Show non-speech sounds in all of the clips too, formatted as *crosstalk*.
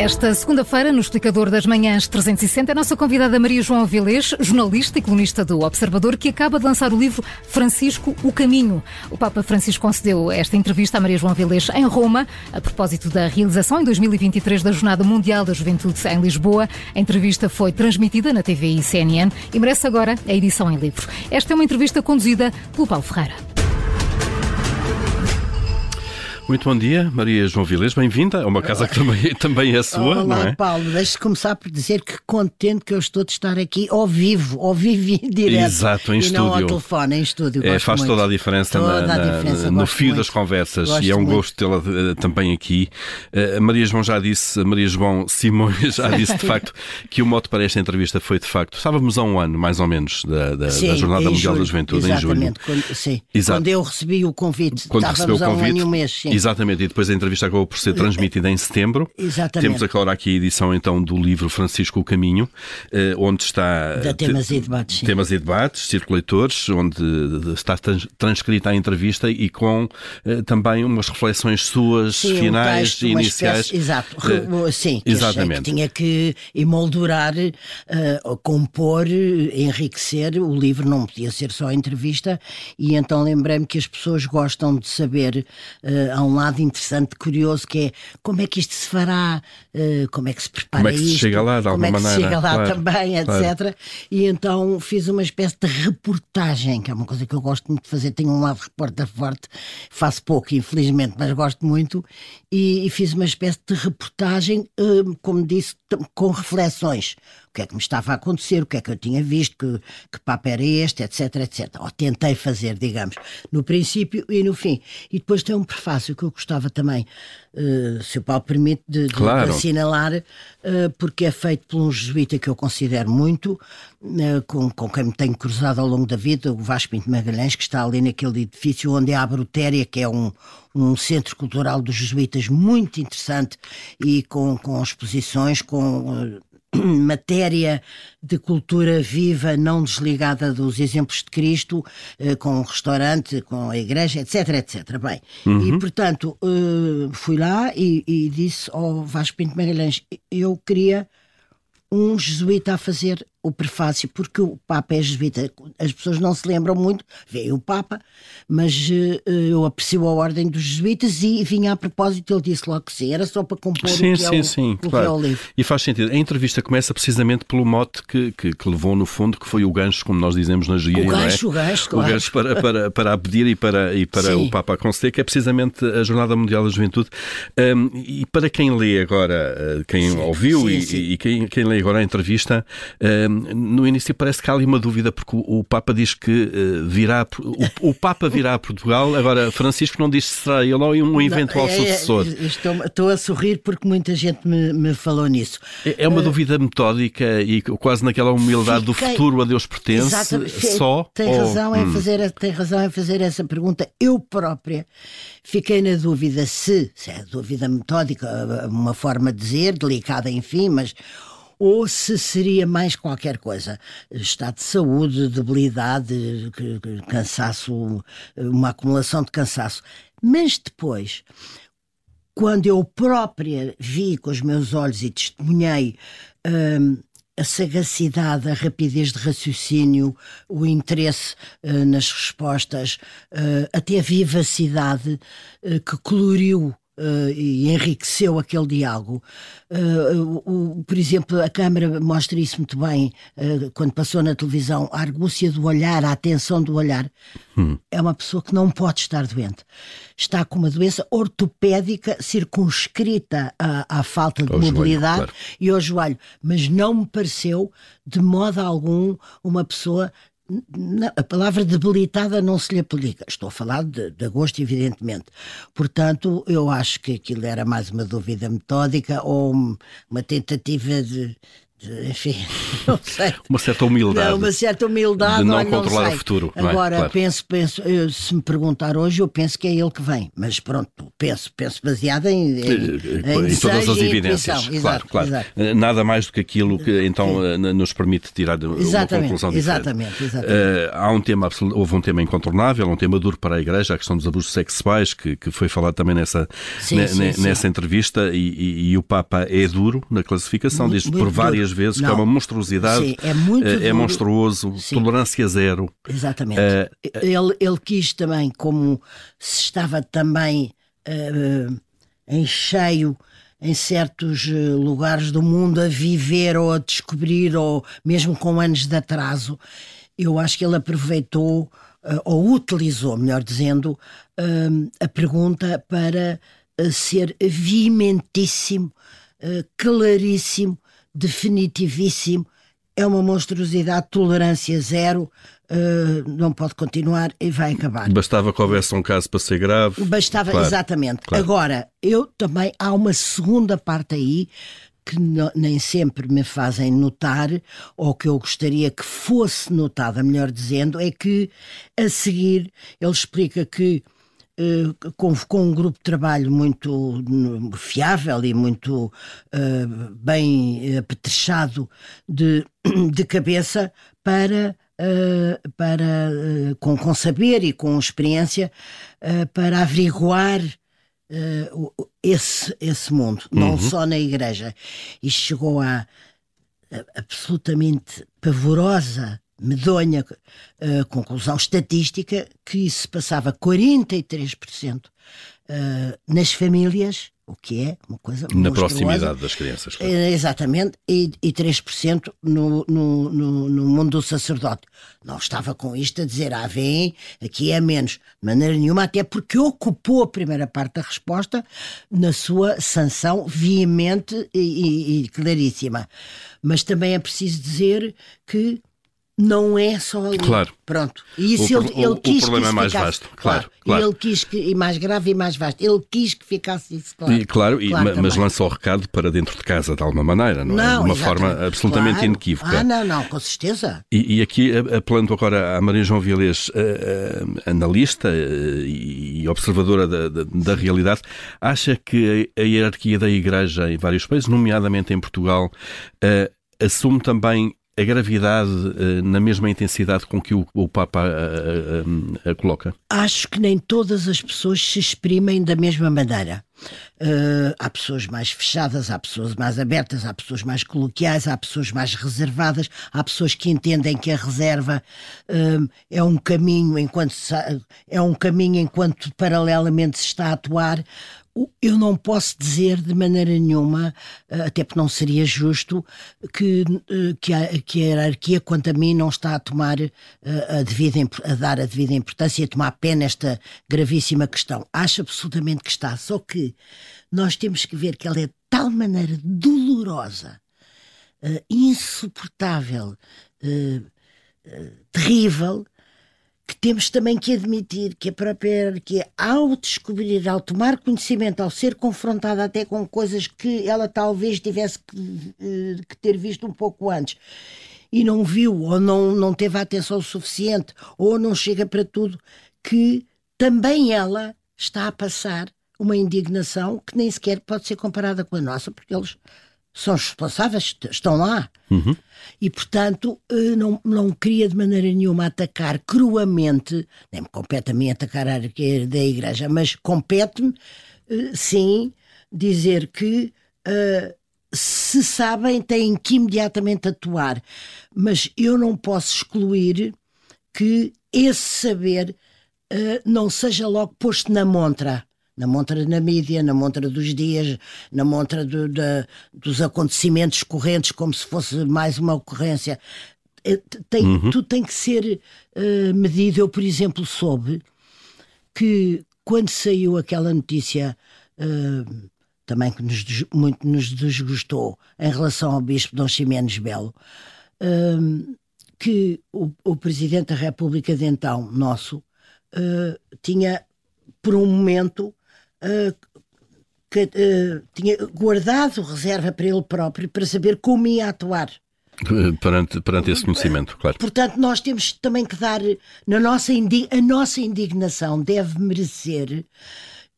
Esta segunda-feira, no Explicador das Manhãs 360, a nossa convidada Maria João Avilés, jornalista e colunista do Observador, que acaba de lançar o livro Francisco, o Caminho. O Papa Francisco concedeu esta entrevista a Maria João Avilés em Roma, a propósito da realização em 2023 da Jornada Mundial da Juventude em Lisboa. A entrevista foi transmitida na TV e CNN e merece agora a edição em livro. Esta é uma entrevista conduzida pelo Paulo Ferreira. Muito bom dia, Maria João Vilês, bem-vinda. É uma casa que também, *laughs* também é sua, Olá, não é? Paulo, deixe-me começar por dizer que contente que eu estou de estar aqui ao vivo, ao vivo e direto. Exato, em e estúdio. não ao telefone, em estúdio. É, faz muito. toda a diferença, Toda na- a diferença, no fio muito. das conversas Gosto e é um muito. gosto tê-la eh, também aqui. A Maria João já disse, Maria João Simões *laughs* já disse de facto que o mote para esta entrevista foi de facto, estávamos a um ano mais ou menos da, da- Sim, da Jornada Mundial julho, da Juventude, em julho. Quando, sim. Exato. Quando eu recebi o convite, Quando recebeu estávamos há um ano e um mês. Sim. Exatamente, e depois a entrevista acabou por ser transmitida em setembro. *laughs* Exatamente. Temos agora aqui a edição então do livro Francisco o Caminho, eh, onde está Da temas e debates, sim. temas e debates, circuleitores, onde está trans- transcrita a entrevista e com eh, também umas reflexões suas Sim, um finais texto, e iniciais. espécie- exato, Eh, Re- sim, que exatamente. que tinha que emoldurar, eh, compor, enriquecer. O livro não podia ser só entrevista, e então lembrei-me que as pessoas gostam de saber. há um lado interessante, curioso, que é como é que isto se fará, como é que se prepara Como é que se isto, chega lá, de como é alguma que se maneira, chega lá claro, também, claro. etc. E então fiz uma espécie de reportagem, que é uma coisa que eu gosto muito de fazer. Tenho um lado repórter forte, faço pouco, infelizmente, mas gosto muito. E, e fiz uma espécie de reportagem, hum, como disse, com reflexões. O que é que me estava a acontecer, o que é que eu tinha visto, que, que papo era este, etc, etc. Ou tentei fazer, digamos, no princípio e no fim. E depois tem um prefácio que eu gostava também, eh, se o Paulo permite, de, de- Claro. Assinalar, eh, porque é feito por um jesuíta que eu considero muito, eh, com, com quem me tenho cruzado ao longo da vida, o Vasco Pinto Magalhães, que está ali naquele edifício onde há a Brutéria, que é um, um centro cultural dos jesuítas muito interessante e com, com exposições, com. *clears throat* matéria de cultura viva, não desligada dos exemplos de Cristo, eh, com o restaurante, com a igreja, etc, etc. Bem, e portanto eh, fui lá e, e disse ao Vasco Pinto Magalhães, eu queria um jesuíta a fazer o prefácio, porque o Papa é jesuíta. As pessoas não se lembram muito, veio o Papa, mas eh, eu aprecio a ordem dos jesuítas e vinha a propósito, ele disse logo que sim, era só para compor Sim, o que, é, sim, o, sim, o que é claro. o livro. E faz sentido. A entrevista começa precisamente pelo mote que, que, que levou no fundo, que foi o gancho, como nós dizemos na gíria, O é? gancho, o gancho, O claro. gancho para, para, para a pedir e para, e para Sim. o Papa a conceder, que é precisamente a Jornada Mundial da Juventude. Um, e para quem lê agora, uh, quem Sim, ouviu sim, e, sim. e quem, quem lê agora a entrevista, um, no início parece que há ali uma dúvida, porque o, Papa diz que uh, virá, o, Papa virá a Portugal, agora Francisco não diz se será ele ou um eventual Não, é- é- sucessor. Estou, estou a sorrir porque muita gente me, me falou nisso. É é uma dúvida metódica e quase naquela humildade do Fiquei- futuro a Deus pertence, Exatamente. só? Tem ou- razão, em Hum. fazer, tem razão em fazer essa pergunta. Eu própria fiquei na dúvida se, se é dúvida metódica, uma forma de dizer, delicada, enfim, mas. Ou se seria mais qualquer coisa. Estado de saúde, debilidade, cansaço, uma acumulação de cansaço. Mas depois, quando eu própria vi com os meus olhos e testemunhei hum, a sagacidade, a rapidez de raciocínio, o interesse eh, nas respostas, eh, até a vivacidade eh, que coloriu eh, e enriqueceu aquele diálogo. Eh, o- o- por exemplo, a Câmara mostra isso muito bem eh, quando passou na televisão, a argúcia do olhar, a atenção do olhar. É uma pessoa que não pode estar doente. Está com uma doença ortopédica circunscrita à, à falta de Ao joelho, mobilidade claro. e ao joelho. Mas não me pareceu, de modo algum, uma pessoa. Não, a palavra debilitada não se lhe aplica. Estou a falar de, de agosto, evidentemente. Portanto, eu acho que aquilo era mais uma dúvida metódica ou um- uma tentativa de, enfim, *laughs* não sei. Uma certa humildade. Não, uma certa humildade. De não olha, controlar sei. o futuro. não é? Agora, Claro. penso, penso, eu, se me perguntar hoje, eu penso que é ele que vem. Mas pronto, penso, penso baseado em, em, Eh, em em todas as evidências. Claro, Exato, claro. exato. Eh, Nada mais do que aquilo que então eh, nos permite tirar uma Exatamente, conclusão diferente. exatamente, exatamente. Eh, há um tema houve um tema incontornável, um tema duro para a Igreja, a questão dos abusos sexuais, que, que foi falado também nessa, Sim, ne- sim, ne- sim. nessa entrevista, e, e- e o Papa é duro na classificação, diz por várias duro. vezes que é Não. uma monstruosidade, Sim, é muito eh, é duro. monstruoso, Sim. tolerância zero. Exatamente. Eh, ele, ele quis também, como se estava também eh, em cheio em certos lugares do mundo a viver ou a descobrir, ou mesmo com anos de atraso, eu acho que ele aproveitou ou utilizou, melhor dizendo, a pergunta para ser veementíssimo, claríssimo, definitivíssimo. É uma monstruosidade, tolerância zero, eh, não pode continuar e vai acabar. Bastava que houvesse um caso para ser grave. Bastava, Claro, exatamente. claro. Agora, eu também, há uma segunda parte aí que nem sempre me fazem notar, ou que eu gostaria que fosse notada, melhor dizendo, é que a seguir ele explica que eh, com um grupo de trabalho muito fiável e muito eh, bem apetrechado de, *coughs* de cabeça para, eh, para com, com saber e com experiência para averiguar esse, esse mundo, não só na igreja. E chegou a- absolutamente pavorosa, medonha eh, conclusão estatística que se passava 43% eh, nas famílias, o que é uma coisa Na proximidade das crianças. claro. Eh, Exatamente, e, e 3% no, no, no, no mundo do sacerdote. Não estava com isto a dizer, ah, vem, aqui é menos. De maneira nenhuma, até porque ocupou a primeira parte da resposta na sua sanção veemente e, e- e claríssima. Mas também é preciso dizer que não é só ali. Claro. Pronto. E isso O ele, ele o- o quis problema que é mais ficasse vasto, claro, E claro. ele quis que, e mais grave e mais vasto. Ele quis que ficasse isso claro. E, claro, e- Claro mas lança o recado para dentro de casa de alguma maneira, não, é? De uma exatamente. forma absolutamente Claro. inequívoca. Ah, não, não, com certeza. E, e aqui, apelando agora à Maria João Vilês, eh, eh, analista eh, e observadora da, da- da realidade, acha que a, hierarquia da Igreja em vários países, nomeadamente em Portugal, assume também a gravidade eh, na mesma intensidade com que o, o Papa a, a- a- coloca? Acho que nem todas as pessoas se exprimem da mesma maneira. Eh, há pessoas mais fechadas, há pessoas mais abertas, há pessoas mais coloquiais, há pessoas mais reservadas, há pessoas que entendem que a reserva eh, é um caminho enquanto é um caminho enquanto paralelamente se está a atuar. Eu não posso dizer de maneira nenhuma, eh, até porque não seria justo, que, eh, que, a, que a hierarquia, quanto a mim, não está a tomar eh, a, devida, a dar a devida importância e a tomar pé nesta gravíssima questão. Acho absolutamente que está, só que nós temos que ver que ela é de tal maneira dolorosa, insuportável, terrível, que temos também que admitir que a própria hierarquia, ao descobrir, ao tomar conhecimento, ao ser confrontada até com coisas que ela talvez tivesse que, eh, que ter visto um pouco antes e não viu, ou não, não teve a atenção suficiente, ou não chega para tudo, que também ela está a passar uma indignação que nem sequer pode ser comparada com a nossa, porque eles são os responsáveis, est- estão lá. E, portanto, eh, não, não queria de maneira nenhuma atacar cruamente, nem me compete a mim atacar a hierarquia da Igreja, mas compete-me, eh, sim, dizer que eh, se sabem, têm que imediatamente atuar. Mas eu não posso excluir que esse saber eh, não seja logo posto na montra. Na montra na mídia, na montra dos dias, na montra do- da- dos acontecimentos correntes, como se fosse mais uma ocorrência. Eh, Tem, Tudo tem que ser eh, medido. Eu, por exemplo, soube que quando saiu aquela notícia eh, também que nos, muito nos desgostou em relação ao Bispo Dom Ximenes Belo, eh, que o, o Presidente da República de então, nosso, tinha por um momento eh, que uh, tinha guardado reserva para ele próprio para saber como ia atuar. *laughs* Perante, perante esse conhecimento, claro. Portanto, nós temos também que dar. Na nossa a nossa indignação deve merecer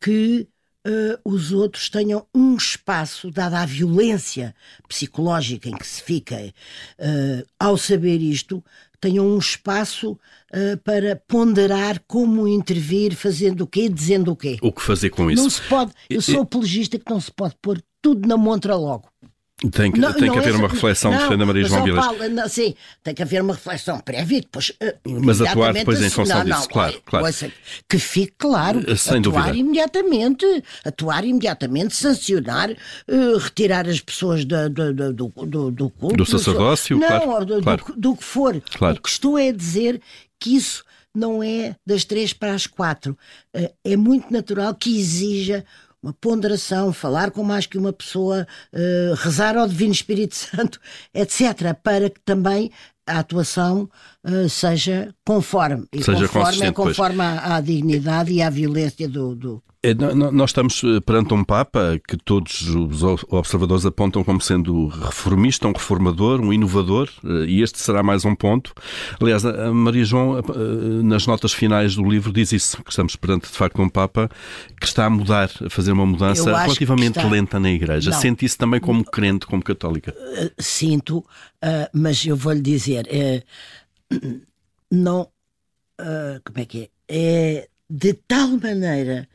que uh, os outros tenham um espaço, dada a violência psicológica em que se fica uh, ao saber isto, tenham um espaço uh, para ponderar como intervir, fazendo o quê, dizendo o quê. O que fazer com isso? Não se pode. Eu sou apologista que não se pode pôr tudo na montra logo. Tem que, não, tem que haver uma reflexão, não, defende a Maria João Vilas. sim, tem que haver uma reflexão prévia e depois. Uh, mas atuar depois em função não, disso, não, claro. claro. Ouça, que fique claro. Eh, sem atuar dúvida. imediatamente, atuar imediatamente, sancionar, uh, retirar as pessoas do, do, do, do, do culto. Do sacerdócio, não, claro. Do, claro. do, do que for. Claro. O que estou é a dizer que isso não é das três para as quatro. É muito natural que exija uma ponderação, falar com mais que uma pessoa, uh, rezar ao Divino Espírito *laughs* Santo, etc., para que também a atuação uh, seja conforme. E seja conforme é conforme à, à, dignidade e à violência do, do, nós estamos eh, perante um Papa que todos os observadores apontam como sendo reformista, um reformador, um inovador, eh, e este será mais um ponto. Aliás, a Maria João, eh, nas notas finais do livro, diz isso, que estamos perante de facto um Papa que está a mudar, a fazer uma mudança relativamente lenta na Igreja. Não. Sente isso também como crente, como católica? Sinto, mas eu vou lhe dizer, *clears throat* não. como é que é? É de tal maneira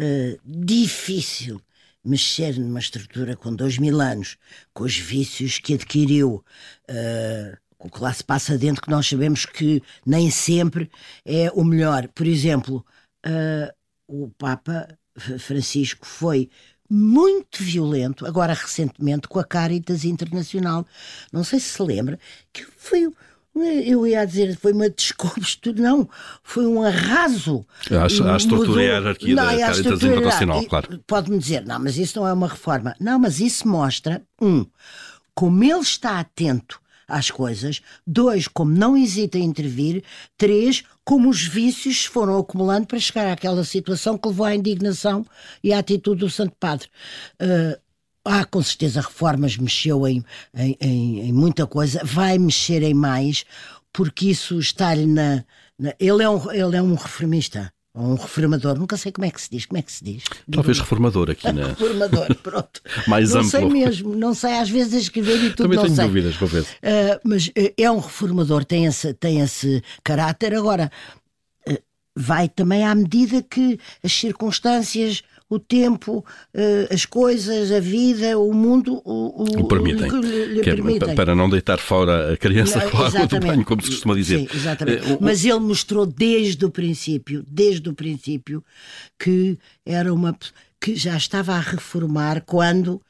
uh, difícil mexer numa estrutura com dois mil anos, com os vícios que adquiriu, uh, com o que lá se passa dentro, que nós sabemos que nem sempre é o melhor. Por exemplo, uh, o Papa Francisco foi muito violento, agora recentemente, com a Caritas Internacional. Não sei se se lembra, que foi eu ia dizer, foi uma descoberta, não, foi um arraso. A, a estrutura e a hierarquia da Caritas Internacional, claro. Pode-me dizer, não, mas isso não é uma reforma. Não, mas isso mostra, um, como ele está atento às coisas, dois, como não hesita em intervir, três, como os vícios foram acumulando para chegar àquela situação que levou à indignação e à atitude do Santo Padre. Uh, Há com certeza reformas, mexeu em, em, em, em muita coisa, vai mexer em mais, porque isso está-lhe na, na, Ele, é um, ele é um reformista um reformador, nunca sei como é que se diz, como é que se diz? Talvez reformador aqui, né? *laughs* reformador, pronto. *laughs* Mais não amplo. Não sei mesmo, não sei, às vezes escrever e tudo Também não tenho sei. dúvidas, vou ver. Uh, mas uh, é um reformador, tem esse, tem esse caráter. Agora, uh, vai também à medida que as circunstâncias o tempo, eh, as coisas, a vida, o mundo o, o, o permitem. O lhe, é permitem. Para não deitar fora a criança não, *laughs* com a água do banho, como se costuma dizer. Sim, exatamente. Eh, Mas ele mostrou desde o princípio, desde o princípio, que era uma que já estava a reformar quando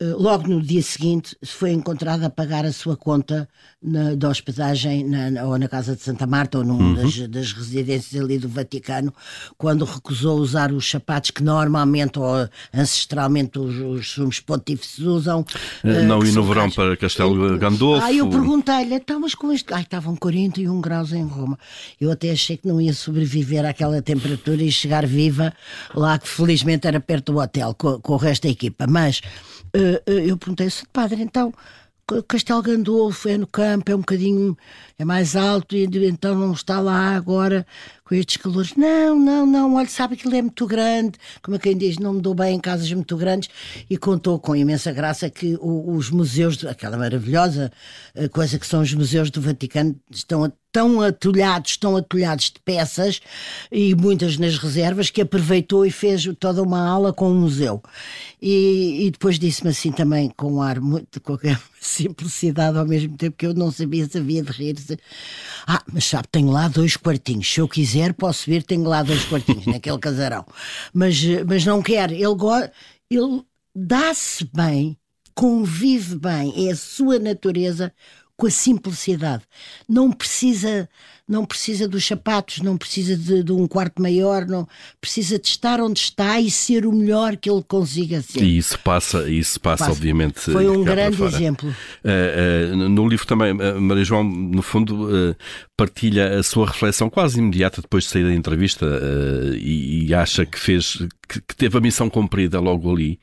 eh, logo no dia seguinte foi encontrado a pagar a sua conta na, de hospedagem na, ou na Casa de Santa Marta ou numa uhum. das, das, residências ali do Vaticano, quando recusou usar os sapatos que normalmente ou ancestralmente os, os sumos pontífices usam. Uh, não ir no verão para Castelo Gandolfo. Aí eu perguntei-lhe, então, mas com este. Ai, estavam 41 graus em Roma. Eu até achei que não ia sobreviver àquela temperatura e chegar viva lá, que felizmente era perto do hotel, com, com o resto da equipa. Mas uh, eu perguntei-se, padre, então Castelo Gandolfo é no campo, é um bocadinho é mais alto e então não está lá agora com estes calores. Não, não, não, olha, sabe que ele é muito grande, como quem diz, não me dou bem em casas muito grandes e contou com imensa graça que os museus, aquela maravilhosa eh, coisa que são os museus do Vaticano, estão tão atulhados, tão atulhados de peças e muitas nas reservas que aproveitou e fez toda uma aula com o museu. E, e depois disse-me assim também com um ar muito, com *laughs* simplicidade ao mesmo tempo que eu não sabia se havia de rir. -se. Ah, mas sabe, tenho lá dois quartinhos. Se eu quiser, posso vir, tenho lá dois quartinhos *laughs* naquele casarão. Mas, mas não quer. Ele, ele dá-se bem, convive bem, é a sua natureza com a simplicidade. Não precisa, não precisa dos sapatos, não precisa de, de, um quarto maior, não precisa de estar onde está e ser o melhor que ele consiga ser. E isso passa, isso passa, passa. obviamente. Foi um grande exemplo. Uh, uh, no livro também, uh, Maria João, no fundo, partilha a sua reflexão quase imediata depois de sair da entrevista e, e, acha que fez que, que, teve a missão cumprida logo ali,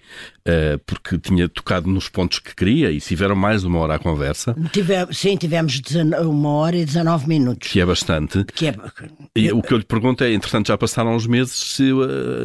porque tinha tocado nos pontos que queria e tiveram mais de uma hora à conversa. Tive, sim, tivemos uma hora e 19 minutos. Que é bastante. Que é... E o que eu lhe pergunto é, entretanto, já passaram uns meses, se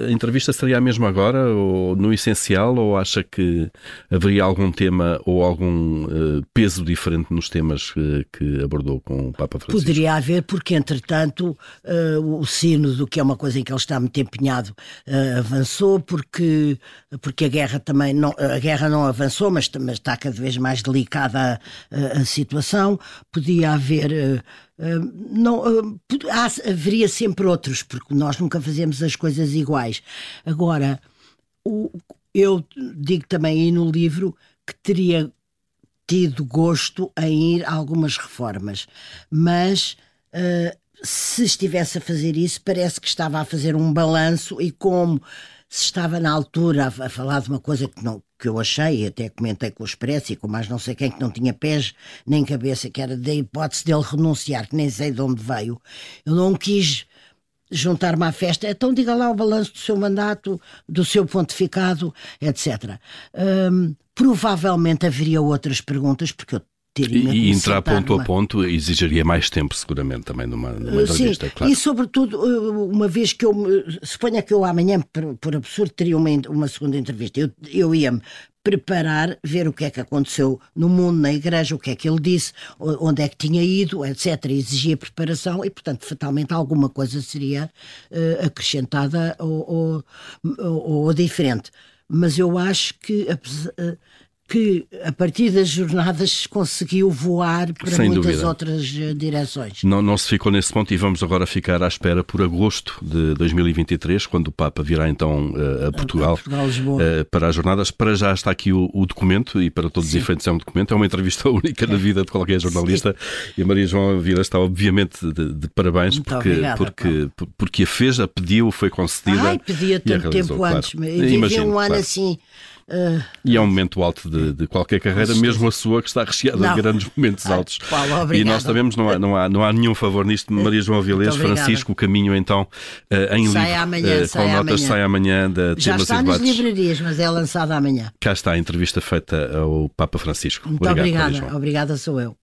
a entrevista seria a mesma agora, ou no essencial, ou acha que haveria algum tema ou algum uh, peso diferente nos temas que, que, abordou com o Papa Francisco? Poderia haver, porque entretanto uh, o sínodo, que é uma coisa em que ele está muito empenhado, uh, avançou, porque, porque a guerra também não, a guerra não avançou, mas, mas está cada vez mais delicada a, a situação. Podia haver não, há, haveria sempre outros, porque nós nunca fazemos as coisas iguais. Agora, o, eu digo também aí no livro que teria tido gosto em ir a algumas reformas, mas uh, se estivesse a fazer isso, parece que estava a fazer um balanço e como se estava na altura a, a falar de uma coisa que não, que eu achei, até comentei com o Expresso e com mais não sei quem, que não tinha pés nem cabeça, que era da hipótese dele renunciar, que nem sei de onde veio. Eu não quis juntar-me à festa, então diga lá o balanço do seu mandato, do seu pontificado, etc. Hum, provavelmente haveria outras perguntas, porque eu E entrar ponto a ponto exigiria mais tempo, seguramente, também numa, numa entrevista, Sim, claro. E sobretudo, uma vez que eu. Suponha que eu amanhã, por, por absurdo, teria uma, uma segunda entrevista. Eu, eu ia-me preparar, ver o que é que aconteceu no mundo, na igreja, o que é que ele disse, onde é que tinha ido, etc. Exigia preparação e, portanto, fatalmente alguma coisa seria uh, acrescentada ou, ou, ou, diferente. Mas eu acho que. Que a partir das jornadas conseguiu voar para Sem muitas dúvida. outras eh, direções. Não, não se ficou nesse ponto e vamos agora ficar à espera por agosto de 2023, quando o Papa virá então eh, a Portugal, a Portugal uh, para as jornadas. Para já está aqui o, o documento e para todos Sim. os efeitos é um documento, é uma entrevista *laughs* única na vida de qualquer jornalista Sim. e a Maria João Vila está obviamente de, de parabéns Muito porque, obrigada, porque, porque a fez, a pediu, foi concedida. Ai, pedia tanto tempo claro. antes, vivi um ano claro. assim Uh, e é um momento alto de, de qualquer carreira, mesmo a sua, que está recheada não. de grandes momentos altos. Paulo, e nós sabemos, não há, não, há, não há nenhum favor nisto. Maria João Avilés, Francisco, o caminho então uh, em sai livro, amanhã, uh, com notas, amanhã. sai amanhã da Já está e nas livrarias, mas é lançada amanhã. Cá está a entrevista feita ao Papa Francisco. Muito Obrigado, obrigada, obrigada sou eu.